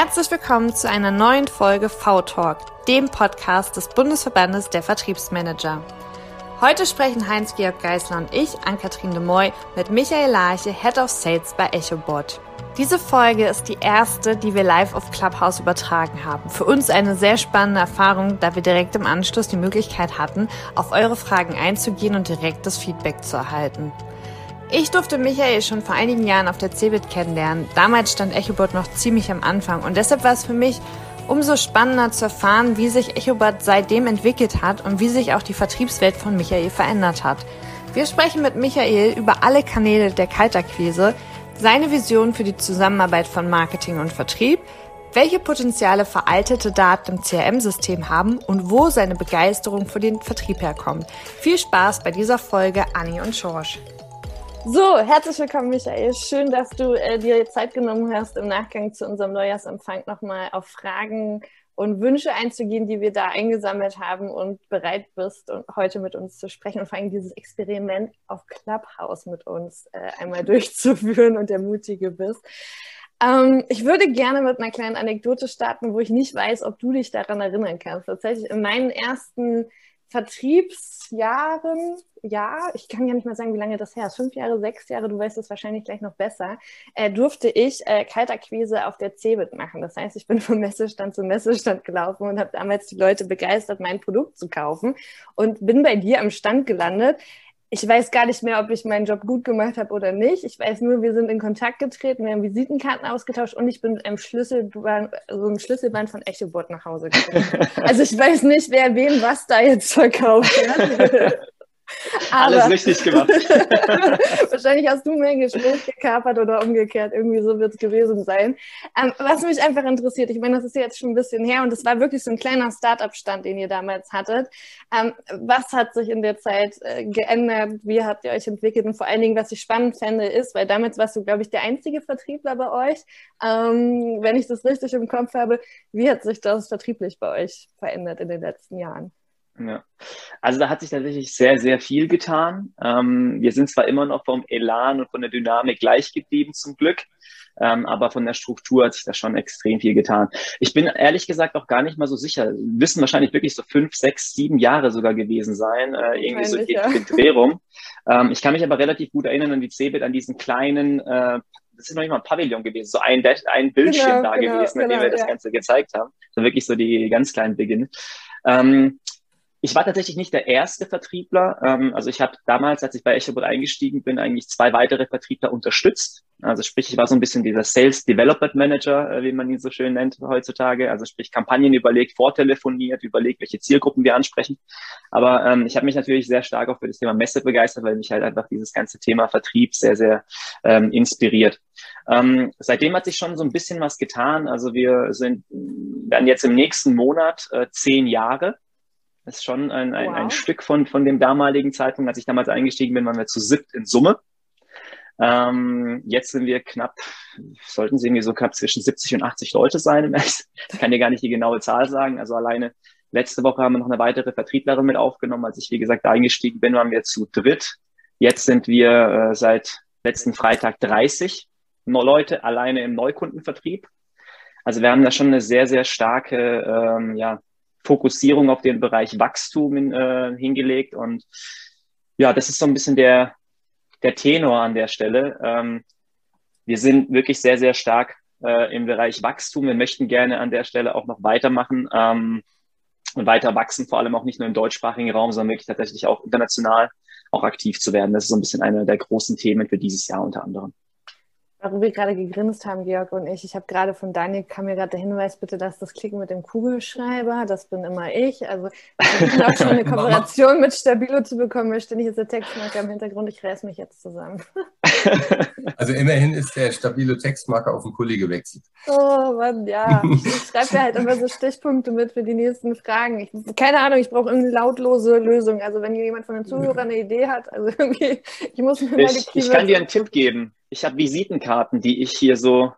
Herzlich willkommen zu einer neuen Folge V-Talk, dem Podcast des Bundesverbandes der Vertriebsmanager. Heute sprechen Heinz-Georg Geisler und ich, Ann-Kathrin de Moy, mit Michael Larche, Head of Sales bei EchoBot. Diese Folge ist die erste, die wir live auf Clubhouse übertragen haben. Für uns eine sehr spannende Erfahrung, da wir direkt im Anschluss die Möglichkeit hatten, auf eure Fragen einzugehen und direktes Feedback zu erhalten. Ich durfte Michael schon vor einigen Jahren auf der CeBIT kennenlernen. Damals stand EchoBot noch ziemlich am Anfang und deshalb war es für mich umso spannender zu erfahren, wie sich EchoBot seitdem entwickelt hat und wie sich auch die Vertriebswelt von Michael verändert hat. Wir sprechen mit Michael über alle Kanäle der Kaltakquise, seine Vision für die Zusammenarbeit von Marketing und Vertrieb, welche Potenziale veraltete Daten im CRM-System haben und wo seine Begeisterung für den Vertrieb herkommt. Viel Spaß bei dieser Folge Annie und George. So, herzlich willkommen, Michael. Schön, dass du äh, dir Zeit genommen hast, im Nachgang zu unserem Neujahrsempfang nochmal auf Fragen und Wünsche einzugehen, die wir da eingesammelt haben und bereit bist, und heute mit uns zu sprechen und vor allem dieses Experiment auf Clubhouse mit uns äh, einmal durchzuführen und der Mutige bist. Ähm, ich würde gerne mit einer kleinen Anekdote starten, wo ich nicht weiß, ob du dich daran erinnern kannst. Tatsächlich in meinen ersten Vertriebsjahren, ja, ich kann ja nicht mal sagen, wie lange das her ist, fünf Jahre, sechs Jahre, du weißt es wahrscheinlich gleich noch besser, äh, durfte ich äh, Kaltakquise auf der CeBIT machen. Das heißt, ich bin von Messestand zu Messestand gelaufen und habe damals die Leute begeistert, mein Produkt zu kaufen und bin bei dir am Stand gelandet ich weiß gar nicht mehr, ob ich meinen Job gut gemacht habe oder nicht. Ich weiß nur, wir sind in Kontakt getreten, wir haben Visitenkarten ausgetauscht und ich bin mit einem Schlüsselband, so einem Schlüsselband von Echobot nach Hause gekommen. also ich weiß nicht, wer wem was da jetzt verkauft hat. Alles richtig gemacht. wahrscheinlich hast du mein Gespräch gekapert oder umgekehrt. Irgendwie so wird es gewesen sein. Ähm, was mich einfach interessiert, ich meine, das ist jetzt schon ein bisschen her und es war wirklich so ein kleiner Start-up-Stand, den ihr damals hattet. Ähm, was hat sich in der Zeit äh, geändert? Wie habt ihr euch entwickelt? Und vor allen Dingen, was ich spannend fände, ist, weil damals warst du, glaube ich, der einzige Vertriebler bei euch. Ähm, wenn ich das richtig im Kopf habe, wie hat sich das vertrieblich bei euch verändert in den letzten Jahren? Ja. Also da hat sich tatsächlich sehr, sehr viel getan. Ähm, wir sind zwar immer noch vom Elan und von der Dynamik gleich geblieben, zum Glück, ähm, aber von der Struktur hat sich da schon extrem viel getan. Ich bin ehrlich gesagt auch gar nicht mal so sicher. Wissen wahrscheinlich wirklich so fünf, sechs, sieben Jahre sogar gewesen sein, äh, irgendwie so die ja. Drehung. Ähm, ich kann mich aber relativ gut erinnern an die CeBIT, an diesen kleinen äh, das ist noch nicht mal ein Pavillon gewesen, so ein, ein Bildschirm genau, da genau, gewesen, in dem genau, wir das Ganze gezeigt haben. So wirklich so die ganz kleinen Beginne. Ähm, ich war tatsächlich nicht der erste Vertriebler. Ähm, also ich habe damals, als ich bei Echobot eingestiegen bin, eigentlich zwei weitere Vertriebler unterstützt. Also sprich, ich war so ein bisschen dieser Sales Development Manager, äh, wie man ihn so schön nennt heutzutage. Also sprich, Kampagnen überlegt, vortelefoniert, überlegt, welche Zielgruppen wir ansprechen. Aber ähm, ich habe mich natürlich sehr stark auch für das Thema Messe begeistert, weil mich halt einfach dieses ganze Thema Vertrieb sehr, sehr ähm, inspiriert. Ähm, seitdem hat sich schon so ein bisschen was getan. Also wir sind, werden jetzt im nächsten Monat äh, zehn Jahre. Das ist schon ein, ein, wow. ein Stück von, von dem damaligen Zeitpunkt. Als ich damals eingestiegen bin, waren wir zu siebt in Summe. Ähm, jetzt sind wir knapp, sollten sie irgendwie so knapp zwischen 70 und 80 Leute sein. Ich kann dir gar nicht die genaue Zahl sagen. Also alleine letzte Woche haben wir noch eine weitere Vertrieblerin mit aufgenommen. Als ich, wie gesagt, eingestiegen bin, waren wir zu dritt. Jetzt sind wir äh, seit letzten Freitag 30 Leute alleine im Neukundenvertrieb. Also wir haben da schon eine sehr, sehr starke ähm, ja, Fokussierung auf den Bereich Wachstum in, äh, hingelegt. Und ja, das ist so ein bisschen der, der Tenor an der Stelle. Ähm, wir sind wirklich sehr, sehr stark äh, im Bereich Wachstum. Wir möchten gerne an der Stelle auch noch weitermachen ähm, und weiter wachsen, vor allem auch nicht nur im deutschsprachigen Raum, sondern wirklich tatsächlich auch international auch aktiv zu werden. Das ist so ein bisschen einer der großen Themen für dieses Jahr unter anderem. Warum wir gerade gegrinst haben, Georg und ich. Ich habe gerade von Daniel kam mir gerade der Hinweis, bitte lass das klicken mit dem Kugelschreiber. Das bin immer ich. Also ich auch schon eine Kooperation mit Stabilo zu bekommen, möchte nicht jetzt der Textmarker im Hintergrund. Ich reiß mich jetzt zusammen. Also immerhin ist der Stabilo Textmarker auf den Kuli gewechselt. Oh Mann, ja. Ich schreibe mir halt immer so Stichpunkte mit für die nächsten Fragen. Ich, keine Ahnung, ich brauche eine lautlose Lösung. Also wenn jemand von den Zuhörern eine Idee hat, also irgendwie, ich muss mir mal die Ich kann dir einen Tipp geben ich habe Visitenkarten, die ich hier so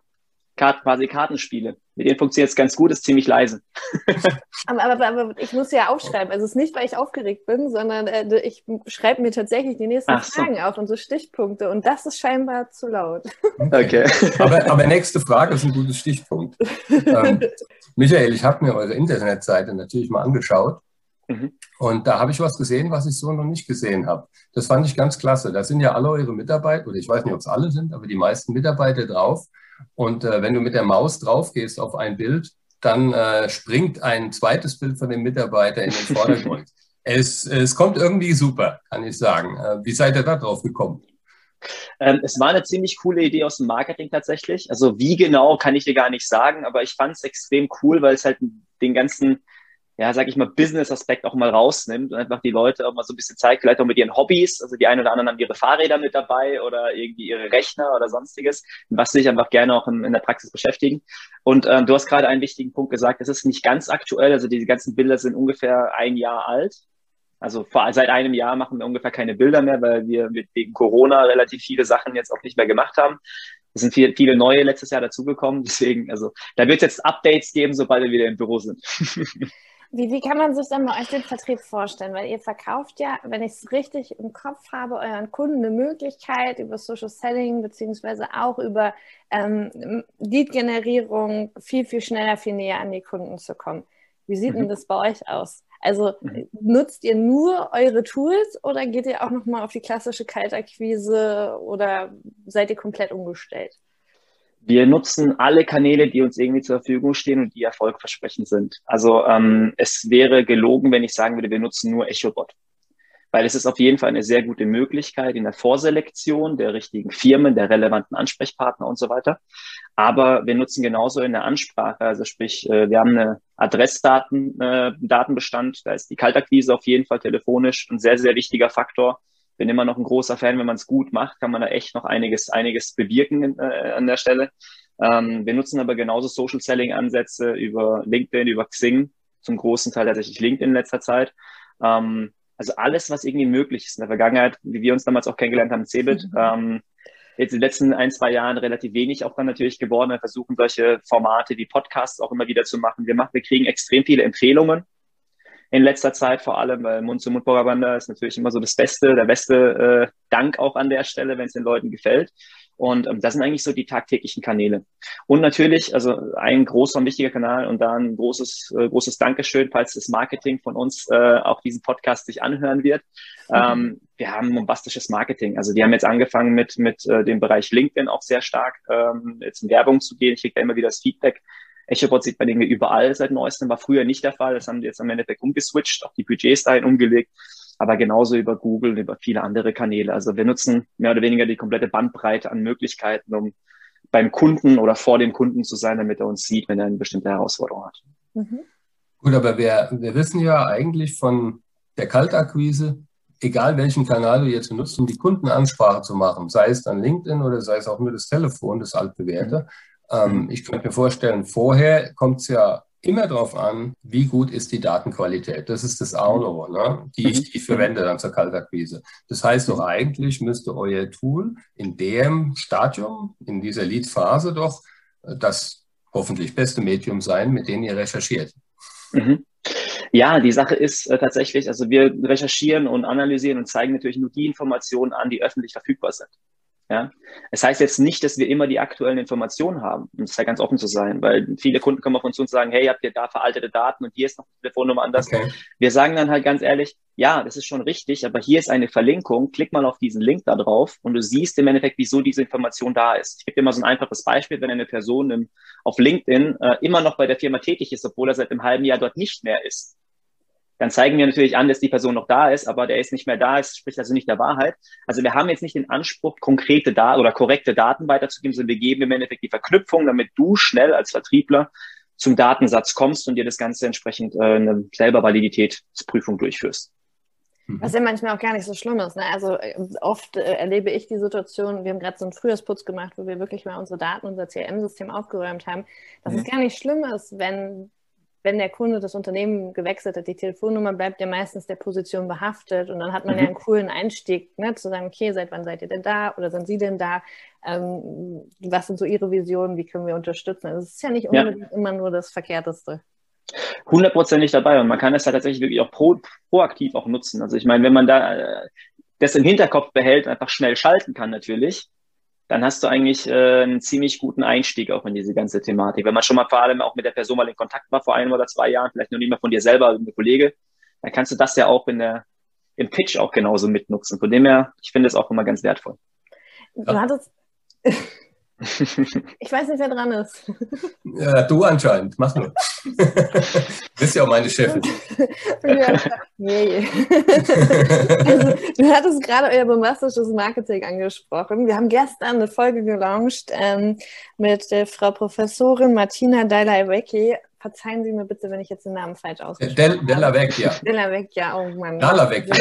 Kart, quasi Kartenspiele. Mit denen funktioniert es ganz gut, ist ziemlich leise. aber, aber, aber, ich muss ja aufschreiben. Also es ist nicht, weil ich aufgeregt bin, sondern äh, ich schreibe mir tatsächlich die nächsten Ach Fragen so. auf und so Stichpunkte. Und das ist scheinbar zu laut. Okay. aber, aber nächste Frage ist ein gutes Stichpunkt. ähm, Michael, ich habe mir eure Internetseite natürlich mal angeschaut. Mhm. Und da habe ich was gesehen, was ich so noch nicht gesehen habe. Das fand ich ganz klasse. Da sind ja alle eure Mitarbeiter, oder ich weiß nicht, ob es alle sind, aber die meisten Mitarbeiter drauf. Und äh, wenn du mit der Maus drauf gehst auf ein Bild, dann äh, springt ein zweites Bild von dem Mitarbeiter in den Vordergrund. es, es kommt irgendwie super, kann ich sagen. Äh, wie seid ihr da drauf gekommen? Ähm, es war eine ziemlich coole Idee aus dem Marketing tatsächlich. Also wie genau kann ich dir gar nicht sagen, aber ich fand es extrem cool, weil es halt den ganzen ja, sag ich mal, Business-Aspekt auch mal rausnimmt und einfach die Leute auch mal so ein bisschen zeigt, vielleicht auch mit ihren Hobbys. Also die einen oder anderen haben ihre Fahrräder mit dabei oder irgendwie ihre Rechner oder sonstiges, was sich einfach gerne auch in, in der Praxis beschäftigen. Und ähm, du hast gerade einen wichtigen Punkt gesagt, es ist nicht ganz aktuell, also diese ganzen Bilder sind ungefähr ein Jahr alt. Also vor, seit einem Jahr machen wir ungefähr keine Bilder mehr, weil wir mit, wegen Corona relativ viele Sachen jetzt auch nicht mehr gemacht haben. Es sind viele, viele neue letztes Jahr dazugekommen. Deswegen, also da wird es jetzt Updates geben, sobald wir wieder im Büro sind. Wie, wie kann man sich dann bei euch den Vertrieb vorstellen? Weil ihr verkauft ja, wenn ich es richtig im Kopf habe, euren Kunden eine Möglichkeit über Social Selling beziehungsweise auch über ähm, Lead-Generierung viel, viel schneller, viel näher an die Kunden zu kommen. Wie sieht mhm. denn das bei euch aus? Also mhm. nutzt ihr nur eure Tools oder geht ihr auch nochmal auf die klassische Kaltakquise oder seid ihr komplett umgestellt? Wir nutzen alle Kanäle, die uns irgendwie zur Verfügung stehen und die erfolgversprechend sind. Also ähm, es wäre gelogen, wenn ich sagen würde, wir nutzen nur EchoBot. Weil es ist auf jeden Fall eine sehr gute Möglichkeit in der Vorselektion der richtigen Firmen, der relevanten Ansprechpartner und so weiter. Aber wir nutzen genauso in der Ansprache, also sprich, äh, wir haben eine Adressdaten, äh, Datenbestand, da ist die Kaltakquise auf jeden Fall telefonisch ein sehr, sehr wichtiger Faktor bin immer noch ein großer Fan, wenn man es gut macht, kann man da echt noch einiges, einiges bewirken äh, an der Stelle. Ähm, wir nutzen aber genauso Social Selling Ansätze über LinkedIn, über Xing, zum großen Teil tatsächlich LinkedIn in letzter Zeit. Ähm, also alles, was irgendwie möglich ist in der Vergangenheit, wie wir uns damals auch kennengelernt haben, Cebit. Mhm. Ähm, jetzt in den letzten ein, zwei Jahren relativ wenig auch dann natürlich geworden. Wir versuchen solche Formate wie Podcasts auch immer wieder zu machen. Wir machen, wir kriegen extrem viele Empfehlungen in letzter Zeit vor allem, weil Mund-zu-Mund-Propaganda ist natürlich immer so das Beste, der beste äh, Dank auch an der Stelle, wenn es den Leuten gefällt. Und ähm, das sind eigentlich so die tagtäglichen Kanäle. Und natürlich, also ein großer und wichtiger Kanal und da ein großes, äh, großes Dankeschön, falls das Marketing von uns äh, auch diesen Podcast sich anhören wird. Mhm. Ähm, wir haben bombastisches Marketing. Also die haben jetzt angefangen mit, mit äh, dem Bereich LinkedIn auch sehr stark ähm, jetzt in Werbung zu gehen. Ich kriege da immer wieder das Feedback, EchoBot sieht man irgendwie überall seit neuestem, war früher nicht der Fall. Das haben die jetzt am Endeffekt umgeswitcht, auch die Budgets dahin umgelegt, aber genauso über Google und über viele andere Kanäle. Also wir nutzen mehr oder weniger die komplette Bandbreite an Möglichkeiten, um beim Kunden oder vor dem Kunden zu sein, damit er uns sieht, wenn er eine bestimmte Herausforderung hat. Mhm. Gut, aber wir, wir wissen ja eigentlich von der Kaltakquise, egal welchen Kanal du jetzt benutzt, um die Kundenansprache zu machen, sei es dann LinkedIn oder sei es auch nur das Telefon, das altbewährte, mhm. Ähm, ich könnte mir vorstellen, vorher kommt es ja immer darauf an, wie gut ist die Datenqualität. Das ist das A und O, ne? die ich, die ich verwende dann zur Kaltakquise. Das heißt doch eigentlich müsste euer Tool in dem Stadium, in dieser Lead-Phase doch äh, das hoffentlich beste Medium sein, mit dem ihr recherchiert. Mhm. Ja, die Sache ist äh, tatsächlich, also wir recherchieren und analysieren und zeigen natürlich nur die Informationen an, die öffentlich verfügbar sind. Ja? Es heißt jetzt nicht, dass wir immer die aktuellen Informationen haben, um es ja ganz offen zu sein, weil viele Kunden kommen auf uns zu und sagen, hey, habt ihr da veraltete Daten und hier ist noch die Telefonnummer anders. Okay. Wir sagen dann halt ganz ehrlich, ja, das ist schon richtig, aber hier ist eine Verlinkung, klick mal auf diesen Link da drauf und du siehst im Endeffekt, wieso diese Information da ist. Ich gebe dir mal so ein einfaches Beispiel, wenn eine Person im, auf LinkedIn äh, immer noch bei der Firma tätig ist, obwohl er seit einem halben Jahr dort nicht mehr ist, dann zeigen wir natürlich an, dass die Person noch da ist, aber der ist nicht mehr da, es spricht also nicht der Wahrheit. Also wir haben jetzt nicht den Anspruch, konkrete Daten oder korrekte Daten weiterzugeben, sondern wir geben im Endeffekt die Verknüpfung, damit du schnell als Vertriebler zum Datensatz kommst und dir das Ganze entsprechend äh, eine selber Validitätsprüfung durchführst. Mhm. Was ja manchmal auch gar nicht so schlimm ist. Ne? Also äh, oft äh, erlebe ich die Situation, wir haben gerade so einen Frühjahrsputz gemacht, wo wir wirklich mal unsere Daten, unser CRM-System aufgeräumt haben, dass mhm. es gar nicht schlimm ist, wenn wenn der Kunde das Unternehmen gewechselt hat, die Telefonnummer bleibt ja meistens der Position behaftet und dann hat man mhm. ja einen coolen Einstieg, ne, zu sagen, okay, seit wann seid ihr denn da oder sind Sie denn da? Ähm, was sind so Ihre Visionen? Wie können wir unterstützen? Also es ist ja nicht unbedingt ja. immer nur das Verkehrteste. Hundertprozentig dabei und man kann es ja tatsächlich wirklich auch pro, proaktiv auch nutzen. Also ich meine, wenn man da äh, das im Hinterkopf behält, einfach schnell schalten kann natürlich, dann hast du eigentlich äh, einen ziemlich guten Einstieg auch in diese ganze Thematik. Wenn man schon mal vor allem auch mit der Person mal in Kontakt war vor einem oder zwei Jahren, vielleicht noch nicht mal von dir selber, ein Kollege, dann kannst du das ja auch in der, im Pitch auch genauso mitnutzen. Von dem her, ich finde es auch immer ganz wertvoll. Du ja. hattest, ich weiß nicht, wer dran ist. Ja, du anscheinend. Mach nur. Du bist ja auch meine Chefin. ja, nee. also, du hattest gerade euer bombastisches Marketing angesprochen. Wir haben gestern eine Folge gelauncht ähm, mit der Frau Professorin Martina Dailai-Wecki verzeihen Sie mir bitte, wenn ich jetzt den Namen falsch ausspreche. Del, Della Vecchia. Della Vecchia, oh Mann. Della Vecchia.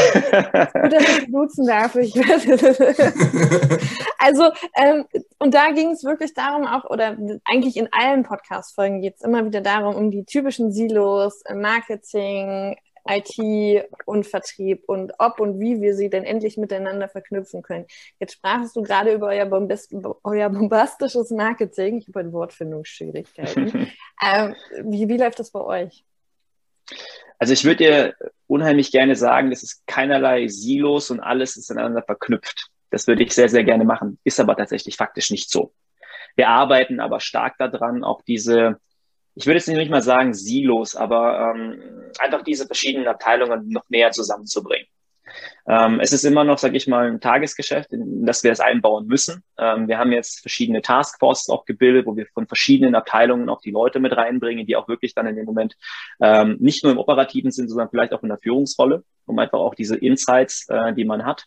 Gut, dass ich duzen darf. Ich also, ähm, und da ging es wirklich darum auch, oder eigentlich in allen Podcast-Folgen geht es immer wieder darum, um die typischen Silos, Marketing, IT und Vertrieb und ob und wie wir sie denn endlich miteinander verknüpfen können. Jetzt sprachst du gerade über euer, bombast euer bombastisches Marketing. Ich habe Wortfindungsschwierigkeiten. ähm, wie, wie läuft das bei euch? Also ich würde dir unheimlich gerne sagen, das ist keinerlei Silos und alles ist ineinander verknüpft. Das würde ich sehr, sehr gerne machen. Ist aber tatsächlich faktisch nicht so. Wir arbeiten aber stark daran, auch diese ich würde jetzt nicht mal sagen Silos, aber ähm, einfach diese verschiedenen Abteilungen noch näher zusammenzubringen. Ähm, es ist immer noch, sage ich mal, ein Tagesgeschäft, in das wir es einbauen müssen. Ähm, wir haben jetzt verschiedene Taskforces auch gebildet, wo wir von verschiedenen Abteilungen auch die Leute mit reinbringen, die auch wirklich dann in dem Moment ähm, nicht nur im operativen sind, sondern vielleicht auch in der Führungsrolle, um einfach auch diese Insights, äh, die man hat,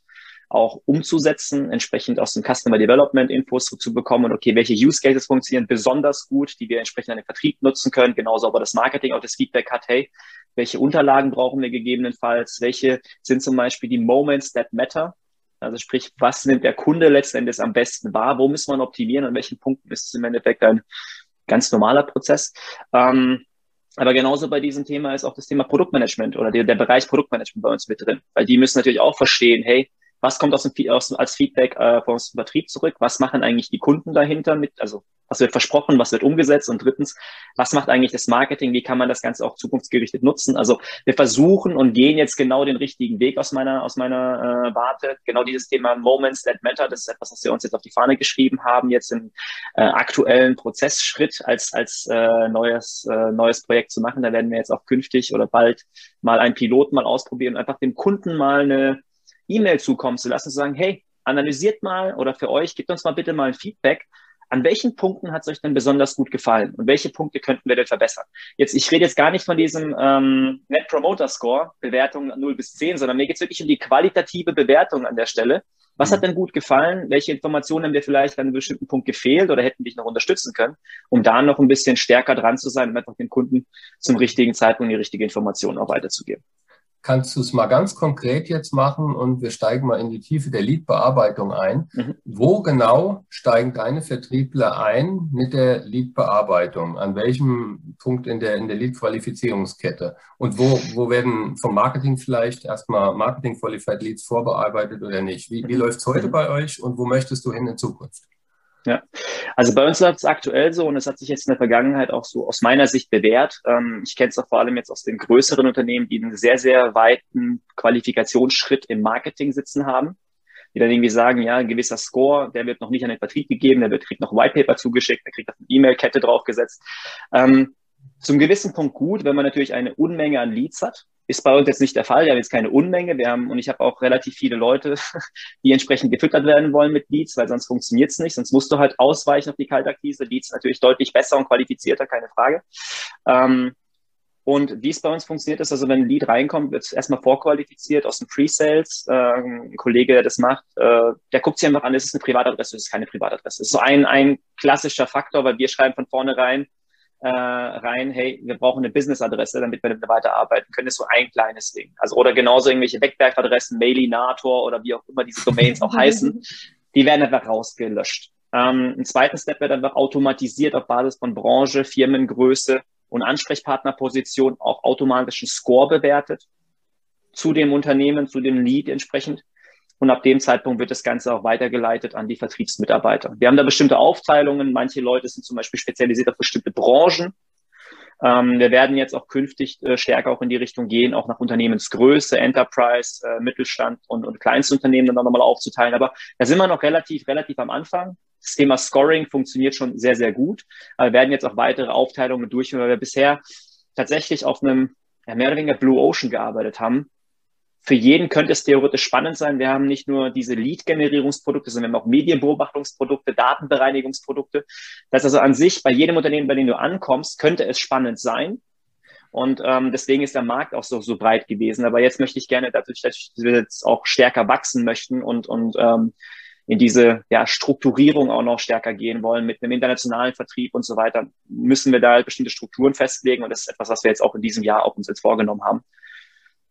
auch umzusetzen, entsprechend aus dem Customer Development Infos zu bekommen okay, welche Use Cases funktionieren besonders gut, die wir entsprechend an den Vertrieb nutzen können, genauso aber das Marketing auch das Feedback hat, hey, welche Unterlagen brauchen wir gegebenenfalls, welche sind zum Beispiel die Moments that matter, also sprich, was nimmt der Kunde letztendlich am besten wahr, wo müssen wir optimieren, an welchen Punkten ist es im Endeffekt ein ganz normaler Prozess. Ähm, aber genauso bei diesem Thema ist auch das Thema Produktmanagement oder der, der Bereich Produktmanagement bei uns mit drin, weil die müssen natürlich auch verstehen, hey, was kommt aus dem, aus, als Feedback äh, aus dem Vertrieb zurück? Was machen eigentlich die Kunden dahinter mit? Also was wird versprochen, was wird umgesetzt? Und drittens, was macht eigentlich das Marketing? Wie kann man das Ganze auch zukunftsgerichtet nutzen? Also wir versuchen und gehen jetzt genau den richtigen Weg aus meiner, aus meiner äh, Warte. Genau dieses Thema Moments that matter, das ist etwas, was wir uns jetzt auf die Fahne geschrieben haben, jetzt im äh, aktuellen Prozessschritt als, als äh, neues, äh, neues Projekt zu machen. Da werden wir jetzt auch künftig oder bald mal einen Pilot mal ausprobieren einfach dem Kunden mal eine E-Mail zukommen zu lassen, zu sagen, hey, analysiert mal oder für euch, gebt uns mal bitte mal ein Feedback. An welchen Punkten hat es euch denn besonders gut gefallen und welche Punkte könnten wir denn verbessern? Jetzt, ich rede jetzt gar nicht von diesem ähm, Net Promoter Score, Bewertung 0 bis 10, sondern mir geht es wirklich um die qualitative Bewertung an der Stelle. Was hat mhm. denn gut gefallen? Welche Informationen haben dir vielleicht an einem bestimmten Punkt gefehlt oder hätten dich noch unterstützen können, um da noch ein bisschen stärker dran zu sein und einfach dem Kunden zum richtigen Zeitpunkt die richtige Information auch weiterzugeben? Kannst du es mal ganz konkret jetzt machen und wir steigen mal in die Tiefe der Lead-Bearbeitung ein. Mhm. Wo genau steigen deine Vertriebler ein mit der Lead-Bearbeitung? An welchem Punkt in der, in der Lead-Qualifizierungskette? Und wo, wo werden vom Marketing vielleicht erstmal Marketing-Qualified Leads vorbearbeitet oder nicht? Wie, wie mhm. läuft es heute mhm. bei euch und wo möchtest du hin in Zukunft? Ja, also bei uns läuft es aktuell so und es hat sich jetzt in der Vergangenheit auch so aus meiner Sicht bewährt. Ähm, ich kenne es auch vor allem jetzt aus den größeren Unternehmen, die einen sehr, sehr weiten Qualifikationsschritt im Marketing sitzen haben, die dann irgendwie sagen, ja, ein gewisser Score, der wird noch nicht an den Vertrieb gegeben, der wird, kriegt noch ein Whitepaper zugeschickt, der kriegt auf eine E-Mail-Kette draufgesetzt. Ähm, zum gewissen Punkt gut, wenn man natürlich eine Unmenge an Leads hat, ist bei uns jetzt nicht der Fall. Wir haben jetzt keine Unmenge. Wir haben, und ich habe auch relativ viele Leute, die entsprechend gefüttert werden wollen mit Leads, weil sonst funktioniert es nicht. Sonst musst du halt ausweichen auf die Kaltakquise. Leads natürlich deutlich besser und qualifizierter, keine Frage. Ähm, und wie es bei uns funktioniert ist, also wenn ein Lead reinkommt, wird es erstmal vorqualifiziert aus dem Pre-Sales. Äh, ein Kollege, der das macht, äh, der guckt sich einfach an, ist es eine Privatadresse, ist es keine Privatadresse. Das ist so ein, ein klassischer Faktor, weil wir schreiben von vornherein, äh, rein, hey, wir brauchen eine Business-Adresse, damit wir damit weiterarbeiten können. Das ist so ein kleines Ding. Also oder genauso irgendwelche Wegwerfadressen, Mailinator oder wie auch immer diese Domains auch heißen, die werden einfach rausgelöscht. Ähm, ein zweiter Step wird einfach automatisiert auf Basis von Branche, Firmengröße und Ansprechpartnerposition auch automatisch einen Score bewertet zu dem Unternehmen, zu dem Lead entsprechend. Und ab dem Zeitpunkt wird das Ganze auch weitergeleitet an die Vertriebsmitarbeiter. Wir haben da bestimmte Aufteilungen. Manche Leute sind zum Beispiel spezialisiert auf bestimmte Branchen. Ähm, wir werden jetzt auch künftig äh, stärker auch in die Richtung gehen, auch nach Unternehmensgröße, Enterprise, äh, Mittelstand und, und Kleinstunternehmen dann nochmal aufzuteilen. Aber da sind wir noch relativ, relativ am Anfang. Das Thema Scoring funktioniert schon sehr, sehr gut. Aber wir werden jetzt auch weitere Aufteilungen durchführen, weil wir bisher tatsächlich auf einem ja, mehr oder weniger Blue Ocean gearbeitet haben. Für jeden könnte es theoretisch spannend sein. Wir haben nicht nur diese Lead-Generierungsprodukte, sondern wir haben auch Medienbeobachtungsprodukte, Datenbereinigungsprodukte. Das ist also an sich bei jedem Unternehmen, bei dem du ankommst, könnte es spannend sein. Und ähm, deswegen ist der Markt auch so, so breit gewesen. Aber jetzt möchte ich gerne, dadurch, dass wir jetzt auch stärker wachsen möchten und, und ähm, in diese ja, Strukturierung auch noch stärker gehen wollen mit einem internationalen Vertrieb und so weiter, müssen wir da halt bestimmte Strukturen festlegen. Und das ist etwas, was wir jetzt auch in diesem Jahr auch uns jetzt vorgenommen haben,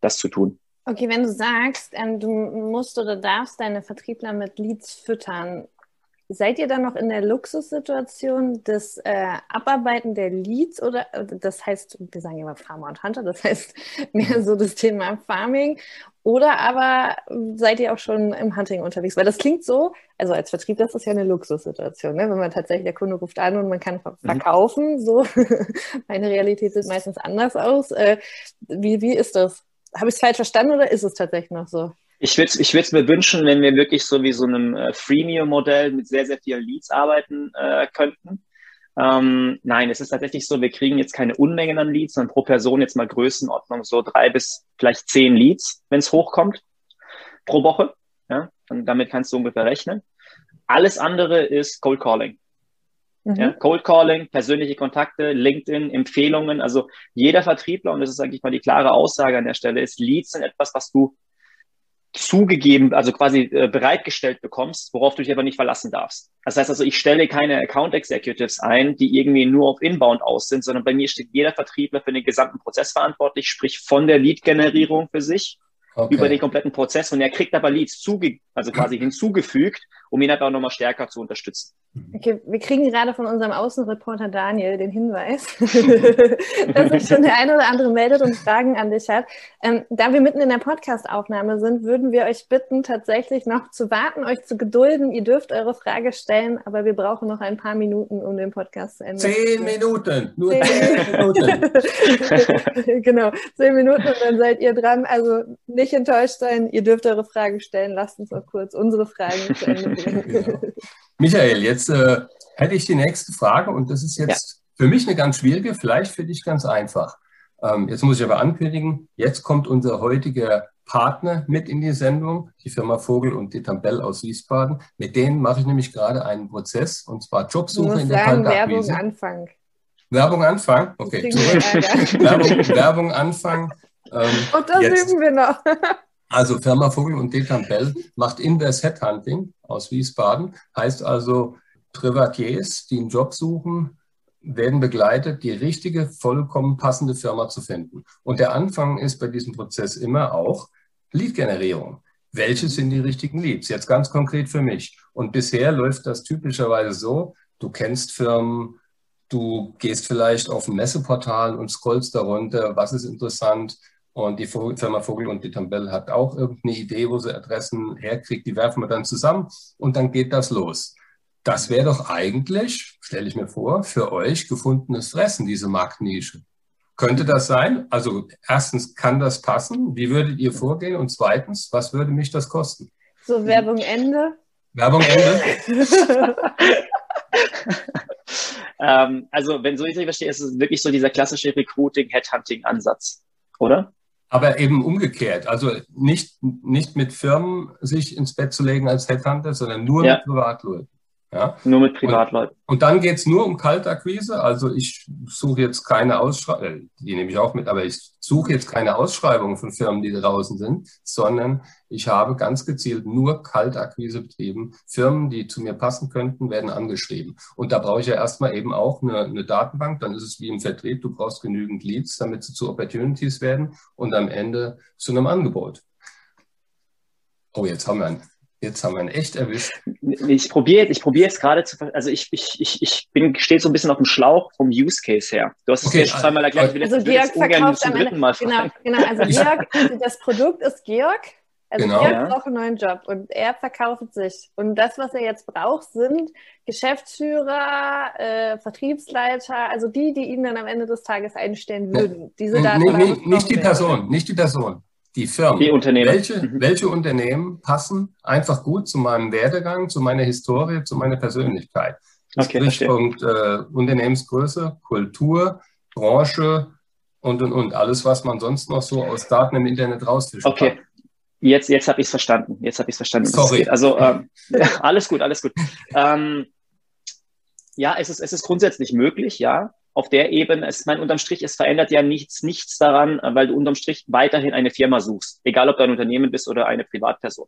das zu tun. Okay, wenn du sagst, ähm, du musst oder darfst deine Vertriebler mit Leads füttern, seid ihr dann noch in der Luxussituation des äh, Abarbeiten der Leads oder äh, das heißt, wir sagen immer Farmer und Hunter, das heißt mehr so das Thema Farming oder aber seid ihr auch schon im Hunting unterwegs? Weil das klingt so, also als Vertrieb, das ist ja eine Luxussituation, ne? wenn man tatsächlich, der Kunde ruft an und man kann mhm. verkaufen, mhm. so. Meine Realität sieht meistens anders aus. Äh, wie, wie ist das? Habe ich es falsch verstanden oder ist es tatsächlich noch so? Ich würde es ich würd's mir wünschen, wenn wir wirklich so wie so einem äh, Freemium-Modell mit sehr, sehr vielen Leads arbeiten äh, könnten. Ähm, nein, es ist tatsächlich so, wir kriegen jetzt keine Unmengen an Leads, sondern pro Person jetzt mal Größenordnung so drei bis vielleicht zehn Leads, wenn es hochkommt, pro Woche. Ja, und damit kannst du ungefähr rechnen. Alles andere ist Cold Calling. Mhm. Ja, Cold Calling, persönliche Kontakte, LinkedIn, Empfehlungen. Also jeder Vertriebler, und das ist eigentlich mal die klare Aussage an der Stelle, ist Leads sind etwas, was du zugegeben, also quasi äh, bereitgestellt bekommst, worauf du dich aber nicht verlassen darfst. Das heißt also, ich stelle keine Account Executives ein, die irgendwie nur auf Inbound aus sind, sondern bei mir steht jeder Vertriebler für den gesamten Prozess verantwortlich, sprich von der Lead-Generierung für sich okay. über den kompletten Prozess und er kriegt aber Leads zuge also quasi hinzugefügt, um ihn halt auch nochmal stärker zu unterstützen. Okay, wir kriegen gerade von unserem Außenreporter Daniel den Hinweis, dass sich schon der eine oder andere meldet und Fragen an dich hat. Ähm, da wir mitten in der Podcast-Aufnahme sind, würden wir euch bitten, tatsächlich noch zu warten, euch zu gedulden. Ihr dürft eure Frage stellen, aber wir brauchen noch ein paar Minuten, um den Podcast zu enden. Zehn Minuten, nur zehn Minuten. genau, zehn Minuten und dann seid ihr dran. Also nicht enttäuscht sein, ihr dürft eure Fragen stellen. Lasst uns noch kurz unsere Fragen zu Ende bringen. Genau. Michael, jetzt äh, hätte ich die nächste Frage und das ist jetzt ja. für mich eine ganz schwierige, vielleicht für dich ganz einfach. Ähm, jetzt muss ich aber ankündigen, jetzt kommt unser heutiger Partner mit in die Sendung, die Firma Vogel und Detambell aus Wiesbaden. Mit denen mache ich nämlich gerade einen Prozess und zwar Jobsuche in der sagen, Werbung Anfang. Werbung Anfang? Okay, Werbung, Werbung Anfang. Ähm, und das jetzt. üben wir noch. Also Firma Vogel und Detambell macht Inverse Headhunting aus Wiesbaden. Heißt also, Privatiers, die einen Job suchen, werden begleitet, die richtige, vollkommen passende Firma zu finden. Und der Anfang ist bei diesem Prozess immer auch Lead-Generierung. Welche sind die richtigen Leads? Jetzt ganz konkret für mich. Und bisher läuft das typischerweise so, du kennst Firmen, du gehst vielleicht auf ein Messeportal und scrollst darunter, was ist interessant, und die Firma Vogel und die Tambell hat auch irgendeine Idee, wo sie Adressen herkriegt. Die werfen wir dann zusammen und dann geht das los. Das wäre doch eigentlich, stelle ich mir vor, für euch gefundenes Fressen, diese Marktnische. Könnte das sein? Also erstens, kann das passen? Wie würdet ihr vorgehen? Und zweitens, was würde mich das kosten? So, Werbung Ende. Werbung Ende. ähm, also, wenn so ich verstehe, ist es wirklich so dieser klassische Recruiting-Headhunting-Ansatz, oder? Aber eben umgekehrt, also nicht, nicht mit Firmen sich ins Bett zu legen als Headhunter, sondern nur ja. mit Privatleuten. Ja? Nur mit Privatleuten. Und, und dann geht es nur um Kaltakquise. Also ich suche jetzt keine Ausschreibung, äh, die nehme ich auch mit, aber ich suche jetzt keine Ausschreibungen von Firmen, die draußen sind, sondern ich habe ganz gezielt nur Kaltakquise betrieben. Firmen, die zu mir passen könnten, werden angeschrieben. Und da brauche ich ja erstmal eben auch eine, eine Datenbank. Dann ist es wie im Vertrieb. Du brauchst genügend Leads, damit sie zu Opportunities werden und am Ende zu einem Angebot. Oh, jetzt haben wir einen Jetzt haben wir ihn echt erwischt. Ich probiere ich probiere jetzt gerade zu, also ich, ich, ich, ich bin, stehe so ein bisschen auf dem Schlauch vom Use Case her. Du hast es okay, mir schon zweimal erklärt. Ich will also Georg verkauft am Ende, genau, genau, also Georg, also das Produkt ist Georg, also genau. Georg braucht einen neuen Job und er verkauft sich. Und das, was er jetzt braucht, sind Geschäftsführer, äh, Vertriebsleiter, also die, die ihn dann am Ende des Tages einstellen würden. Diese Daten nee, nee, nicht die Person, nicht die Person die Firmen. Die Unternehmen. Welche, mhm. welche Unternehmen passen einfach gut zu meinem Werdegang, zu meiner Historie, zu meiner Persönlichkeit? Das okay, Stichpunkt äh, Unternehmensgröße, Kultur, Branche und, und, und. Alles, was man sonst noch so aus Daten im Internet rausfischen okay. kann. Jetzt, jetzt habe ich es verstanden. Jetzt habe ich es verstanden. Sorry. Also ähm, alles gut, alles gut. Ähm, ja, es ist, es ist grundsätzlich möglich, ja auf der Ebene, es mein unterm Strich, es verändert ja nichts, nichts daran, weil du unterm Strich weiterhin eine Firma suchst, egal ob du ein Unternehmen bist oder eine Privatperson.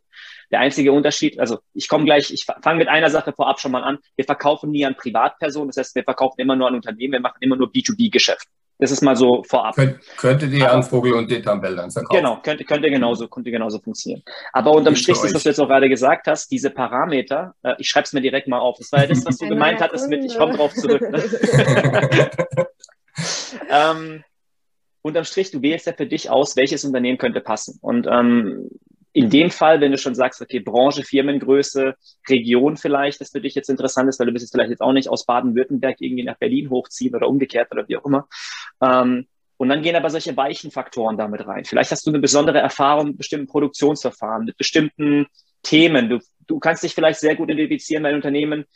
Der einzige Unterschied, also ich komme gleich, ich fange mit einer Sache vorab schon mal an. Wir verkaufen nie an Privatpersonen, das heißt, wir verkaufen immer nur an Unternehmen, wir machen immer nur B2B-Geschäft. Das ist mal so vorab. Könnt, könnte die an Vogel und Detam-Bell dann verkaufen. Genau, könnte, könnte, genauso, könnte genauso funktionieren. Aber unterm Strich, das, was du jetzt auch gerade gesagt hast, diese Parameter, äh, ich schreibe es mir direkt mal auf. Das war ja das, was du gemeint hattest mit, ich komme drauf zurück. Ne? ähm, unterm Strich, du wählst ja für dich aus, welches Unternehmen könnte passen. Und ähm, in dem Fall, wenn du schon sagst, okay, Branche, Firmengröße, Region vielleicht, das für dich jetzt interessant ist, weil du bist jetzt vielleicht jetzt auch nicht aus Baden-Württemberg irgendwie nach Berlin hochziehen oder umgekehrt oder wie auch immer. Ähm, und dann gehen aber solche weichen Faktoren damit rein. Vielleicht hast du eine besondere Erfahrung mit bestimmten Produktionsverfahren, mit bestimmten Themen. Du, du kannst dich vielleicht sehr gut identifizieren, weil ein Unternehmen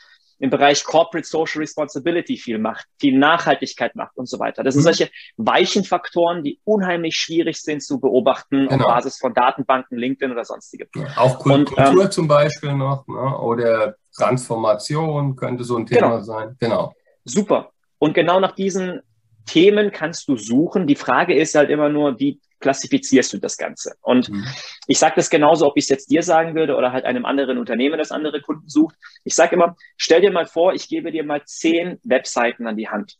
im Bereich Corporate Social Responsibility viel macht, viel Nachhaltigkeit macht und so weiter. Das sind mhm. solche weichen Faktoren, die unheimlich schwierig sind zu beobachten genau. auf Basis von Datenbanken, LinkedIn oder sonstige. Ja, auch Kultur und, ähm, zum Beispiel noch ne? oder Transformation könnte so ein Thema genau. sein. Genau. Super. Und genau nach diesen Themen kannst du suchen. Die Frage ist halt immer nur, wie klassifizierst du das Ganze? Und mhm. ich sage das genauso, ob ich es jetzt dir sagen würde oder halt einem anderen Unternehmen, das andere Kunden sucht. Ich sage immer, stell dir mal vor, ich gebe dir mal zehn Webseiten an die Hand.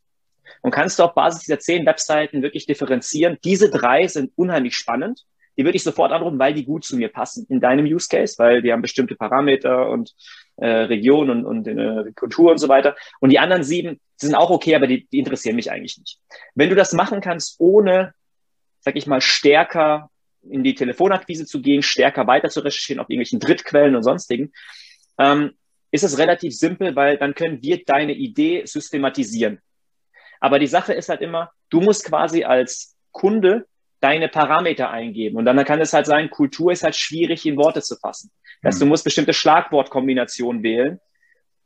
Und kannst du auf Basis dieser zehn Webseiten wirklich differenzieren. Diese drei sind unheimlich spannend. Die würde ich sofort anrufen, weil die gut zu mir passen in deinem Use Case, weil die haben bestimmte Parameter und äh, Region und, und äh, Kultur und so weiter. Und die anderen sieben sind auch okay, aber die, die interessieren mich eigentlich nicht. Wenn du das machen kannst, ohne sag ich mal, stärker in die Telefonakquise zu gehen, stärker weiter zu recherchieren auf irgendwelchen Drittquellen und sonstigen, ähm, ist es relativ simpel, weil dann können wir deine Idee systematisieren. Aber die Sache ist halt immer, du musst quasi als Kunde deine Parameter eingeben. Und dann kann es halt sein, Kultur ist halt schwierig in Worte zu fassen. Dass mhm. du musst bestimmte Schlagwortkombinationen wählen.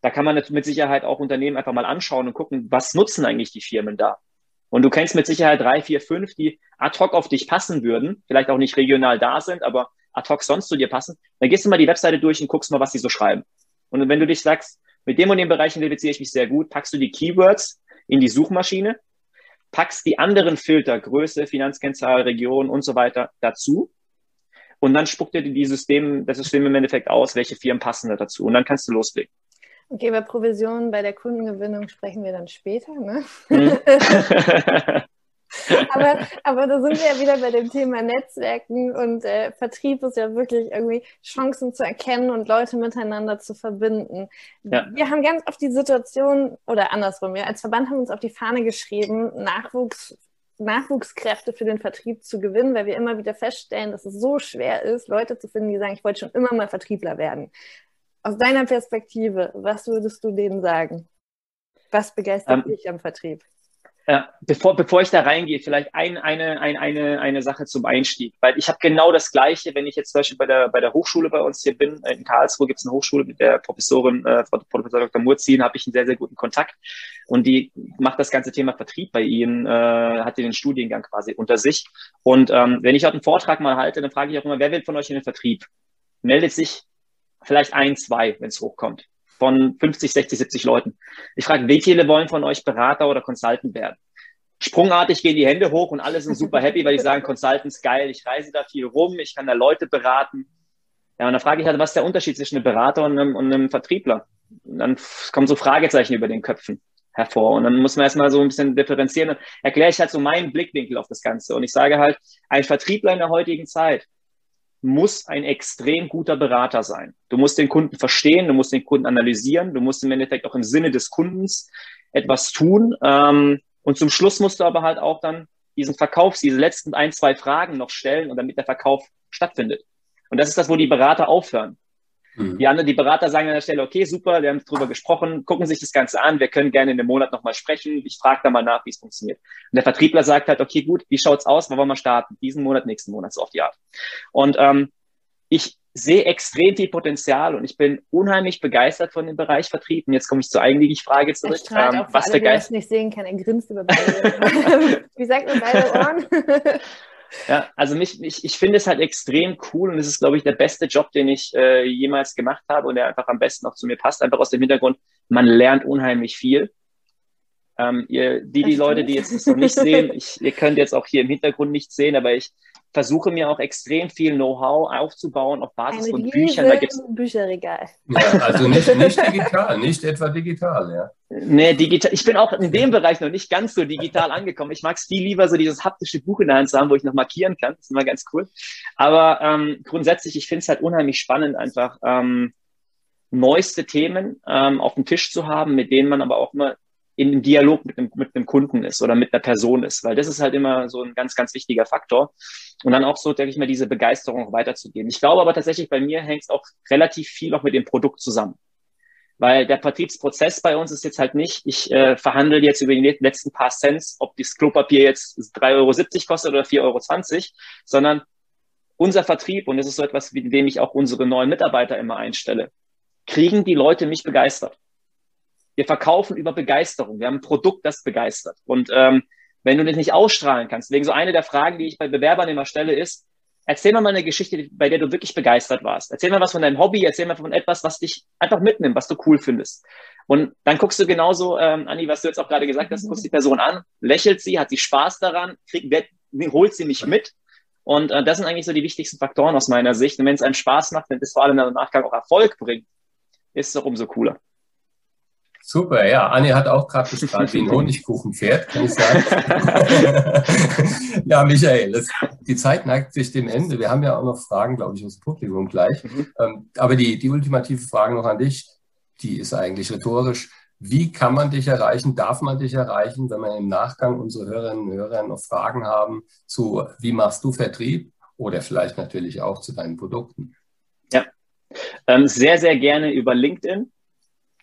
Da kann man mit Sicherheit auch Unternehmen einfach mal anschauen und gucken, was nutzen eigentlich die Firmen da? Und du kennst mit Sicherheit drei, vier, fünf, die ad hoc auf dich passen würden, vielleicht auch nicht regional da sind, aber ad hoc sonst zu dir passen. Dann gehst du mal die Webseite durch und guckst mal, was sie so schreiben. Und wenn du dich sagst, mit dem und dem Bereich identifiziere ich mich sehr gut, packst du die Keywords in die Suchmaschine, packst die anderen Filter, Größe, Finanzkennzahl, Region und so weiter dazu. Und dann spuckt dir die System, das System im Endeffekt aus, welche Firmen passen da dazu. Und dann kannst du loslegen. Okay, über Provisionen bei der Kundengewinnung sprechen wir dann später. Ne? Mhm. aber, aber da sind wir ja wieder bei dem Thema Netzwerken und äh, Vertrieb ist ja wirklich irgendwie Chancen zu erkennen und Leute miteinander zu verbinden. Ja. Wir haben ganz oft die Situation, oder andersrum, wir als Verband haben uns auf die Fahne geschrieben, Nachwuchs Nachwuchskräfte für den Vertrieb zu gewinnen, weil wir immer wieder feststellen, dass es so schwer ist, Leute zu finden, die sagen, ich wollte schon immer mal Vertriebler werden. Aus deiner Perspektive, was würdest du denen sagen? Was begeistert ähm, dich am Vertrieb? Ja, bevor, bevor ich da reingehe, vielleicht ein, eine, ein, eine, eine Sache zum Einstieg. Weil ich habe genau das Gleiche, wenn ich jetzt zum Beispiel bei der, bei der Hochschule bei uns hier bin. In Karlsruhe gibt es eine Hochschule mit der Professorin, äh, Frau Professor Dr. Murzin, habe ich einen sehr, sehr guten Kontakt. Und die macht das ganze Thema Vertrieb bei Ihnen, äh, hat den Studiengang quasi unter sich. Und ähm, wenn ich dort einen Vortrag mal halte, dann frage ich auch immer, wer will von euch in den Vertrieb? Meldet sich vielleicht ein, zwei, wenn es hochkommt, von 50, 60, 70 Leuten. Ich frage, wie viele wollen von euch Berater oder Consultant werden? Sprungartig gehen die Hände hoch und alle sind super happy, weil die sagen, Consultants geil, ich reise da viel rum, ich kann da Leute beraten. Ja, und dann frage ich halt, was ist der Unterschied zwischen einem Berater und einem, und einem Vertriebler? Und dann kommen so Fragezeichen über den Köpfen hervor. Und dann muss man erstmal so ein bisschen differenzieren. Dann erkläre ich halt so meinen Blickwinkel auf das Ganze. Und ich sage halt, ein Vertriebler in der heutigen Zeit muss ein extrem guter Berater sein. Du musst den Kunden verstehen, du musst den Kunden analysieren, du musst im Endeffekt auch im Sinne des Kundens etwas tun. Ähm, und zum Schluss musst du aber halt auch dann diesen Verkauf, diese letzten ein, zwei Fragen noch stellen und damit der Verkauf stattfindet. Und das ist das, wo die Berater aufhören. Mhm. Die anderen, die Berater sagen an der Stelle, okay, super, wir haben drüber gesprochen, gucken sich das Ganze an, wir können gerne in einem Monat nochmal sprechen, ich frage da mal nach, wie es funktioniert. Und der Vertriebler sagt halt, okay, gut, wie schaut's aus, wo wollen wir starten? Diesen Monat, nächsten Monat, so auf die Art. Und ähm, ich sehe extrem viel Potenzial und ich bin unheimlich begeistert von dem Bereich Vertrieb. Und jetzt komme ich zur eigentlichen Frage zurück. Er ähm, was alle, der Geist nicht sehen kann, er grinst über beide. wie sagt man beide Ohren? Ja, also mich, ich, ich finde es halt extrem cool und es ist, glaube ich, der beste Job, den ich äh, jemals gemacht habe und der einfach am besten auch zu mir passt, einfach aus dem Hintergrund, man lernt unheimlich viel. Ähm, ihr, die, die Leute, die jetzt das noch nicht sehen, ich, ihr könnt jetzt auch hier im Hintergrund nicht sehen, aber ich versuche mir auch extrem viel Know-how aufzubauen auf Basis Ein von Büchern. Da gibt's Bücherregal. Ja, also nicht, nicht digital, nicht etwa digital, ja. Nee, digital. Ich bin auch in dem Bereich noch nicht ganz so digital angekommen. Ich mag es viel lieber, so dieses haptische Buch in der Hand zu haben, wo ich noch markieren kann. Das ist immer ganz cool. Aber ähm, grundsätzlich, ich finde es halt unheimlich spannend, einfach ähm, neueste Themen ähm, auf dem Tisch zu haben, mit denen man aber auch immer in einem Dialog mit einem, mit einem Kunden ist oder mit einer Person ist, weil das ist halt immer so ein ganz, ganz wichtiger Faktor. Und dann auch so, denke ich mal, diese Begeisterung weiterzugeben. Ich glaube aber tatsächlich, bei mir hängt es auch relativ viel auch mit dem Produkt zusammen. Weil der Vertriebsprozess bei uns ist jetzt halt nicht, ich äh, verhandle jetzt über die letzten paar Cents, ob das Klopapier jetzt 3,70 Euro kostet oder 4,20 Euro, sondern unser Vertrieb, und das ist so etwas, mit dem ich auch unsere neuen Mitarbeiter immer einstelle, kriegen die Leute mich begeistert. Wir verkaufen über Begeisterung. Wir haben ein Produkt, das begeistert. Und ähm, wenn du das nicht ausstrahlen kannst, wegen so eine der Fragen, die ich bei Bewerbern immer stelle, ist, erzähl mal eine Geschichte, bei der du wirklich begeistert warst. Erzähl mal was von deinem Hobby, erzähl mal von etwas, was dich einfach mitnimmt, was du cool findest. Und dann guckst du genauso, ähm, Anni, was du jetzt auch gerade gesagt hast, guckst die Person an, lächelt sie, hat sie Spaß daran, kriegt, holt sie mich mit. Und äh, das sind eigentlich so die wichtigsten Faktoren aus meiner Sicht. Und wenn es einem Spaß macht, wenn es vor allem im Nachgang auch Erfolg bringt, ist es doch umso cooler. Super, ja. Anni hat auch gerade bestrahlt wie ein Honigkuchenpferd, kann ich sagen. ja, Michael, das, die Zeit neigt sich dem Ende. Wir haben ja auch noch Fragen, glaube ich, aus dem Publikum gleich. Mhm. Ähm, aber die, die ultimative Frage noch an dich, die ist eigentlich rhetorisch. Wie kann man dich erreichen? Darf man dich erreichen, wenn man im Nachgang unsere Hörerinnen und Hörer noch Fragen haben zu, wie machst du Vertrieb oder vielleicht natürlich auch zu deinen Produkten? Ja, ähm, sehr, sehr gerne über LinkedIn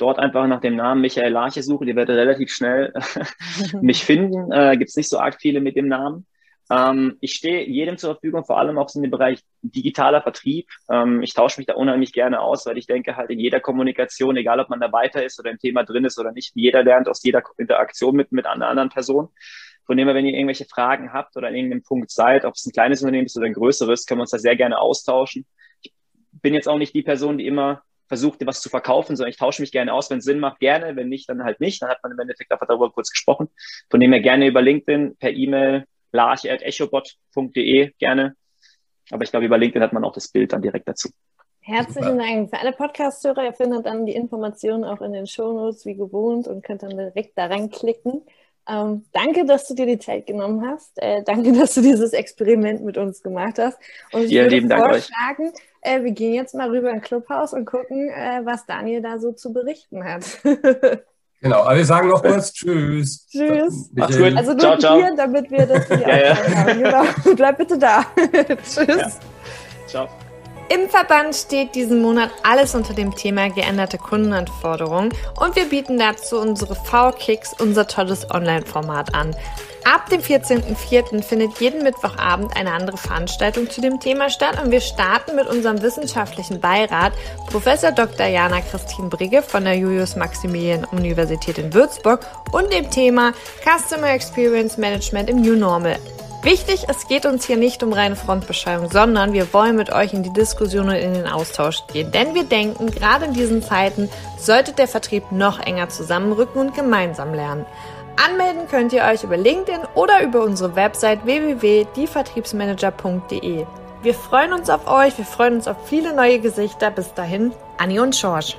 dort einfach nach dem Namen Michael Larche suchen. Ihr werdet relativ schnell mich finden. Äh, Gibt es nicht so arg viele mit dem Namen. Ähm, ich stehe jedem zur Verfügung, vor allem auch in dem Bereich digitaler Vertrieb. Ähm, ich tausche mich da unheimlich gerne aus, weil ich denke halt in jeder Kommunikation, egal ob man da weiter ist oder im Thema drin ist oder nicht, jeder lernt aus jeder Interaktion mit, mit einer anderen Person. Von dem her, wenn ihr irgendwelche Fragen habt oder an irgendeinem Punkt seid, ob es ein kleines Unternehmen ist oder ein größeres, können wir uns da sehr gerne austauschen. Ich bin jetzt auch nicht die Person, die immer versucht, dir was zu verkaufen, sondern ich tausche mich gerne aus, wenn es Sinn macht, gerne, wenn nicht, dann halt nicht. Dann hat man im Endeffekt einfach darüber kurz gesprochen. Von dem her gerne über LinkedIn, per E-Mail, larch.echobot.de gerne. Aber ich glaube, über LinkedIn hat man auch das Bild dann direkt dazu. Herzlichen Dank. Für alle Podcast-Hörer, ihr findet dann die Informationen auch in den Shownotes wie gewohnt und könnt dann direkt da reinklicken. Ähm, danke, dass du dir die Zeit genommen hast. Äh, danke, dass du dieses Experiment mit uns gemacht hast. Und ich Vielen würde vorschlagen, äh, wir gehen jetzt mal rüber in Clubhaus und gucken, äh, was Daniel da so zu berichten hat. genau, aber wir sagen noch kurz Tschüss. Tschüss. Mach's gut. Also nur ciao, ciao. hier, damit wir das hier ja, ja. haben. Genau. Bleib bitte da. Tschüss. Ja. Ciao. Im Verband steht diesen Monat alles unter dem Thema geänderte Kundenanforderungen und wir bieten dazu unsere V-Kicks, unser tolles Online-Format an. Ab dem 14.04. findet jeden Mittwochabend eine andere Veranstaltung zu dem Thema statt und wir starten mit unserem wissenschaftlichen Beirat Professor Dr. Jana Christine Brigge von der Julius Maximilian Universität in Würzburg und dem Thema Customer Experience Management im New Normal. Wichtig, es geht uns hier nicht um reine Frontbeschreibung, sondern wir wollen mit euch in die Diskussion und in den Austausch gehen. Denn wir denken, gerade in diesen Zeiten sollte der Vertrieb noch enger zusammenrücken und gemeinsam lernen. Anmelden könnt ihr euch über LinkedIn oder über unsere Website www.dievertriebsmanager.de. Wir freuen uns auf euch, wir freuen uns auf viele neue Gesichter. Bis dahin, Anni und George.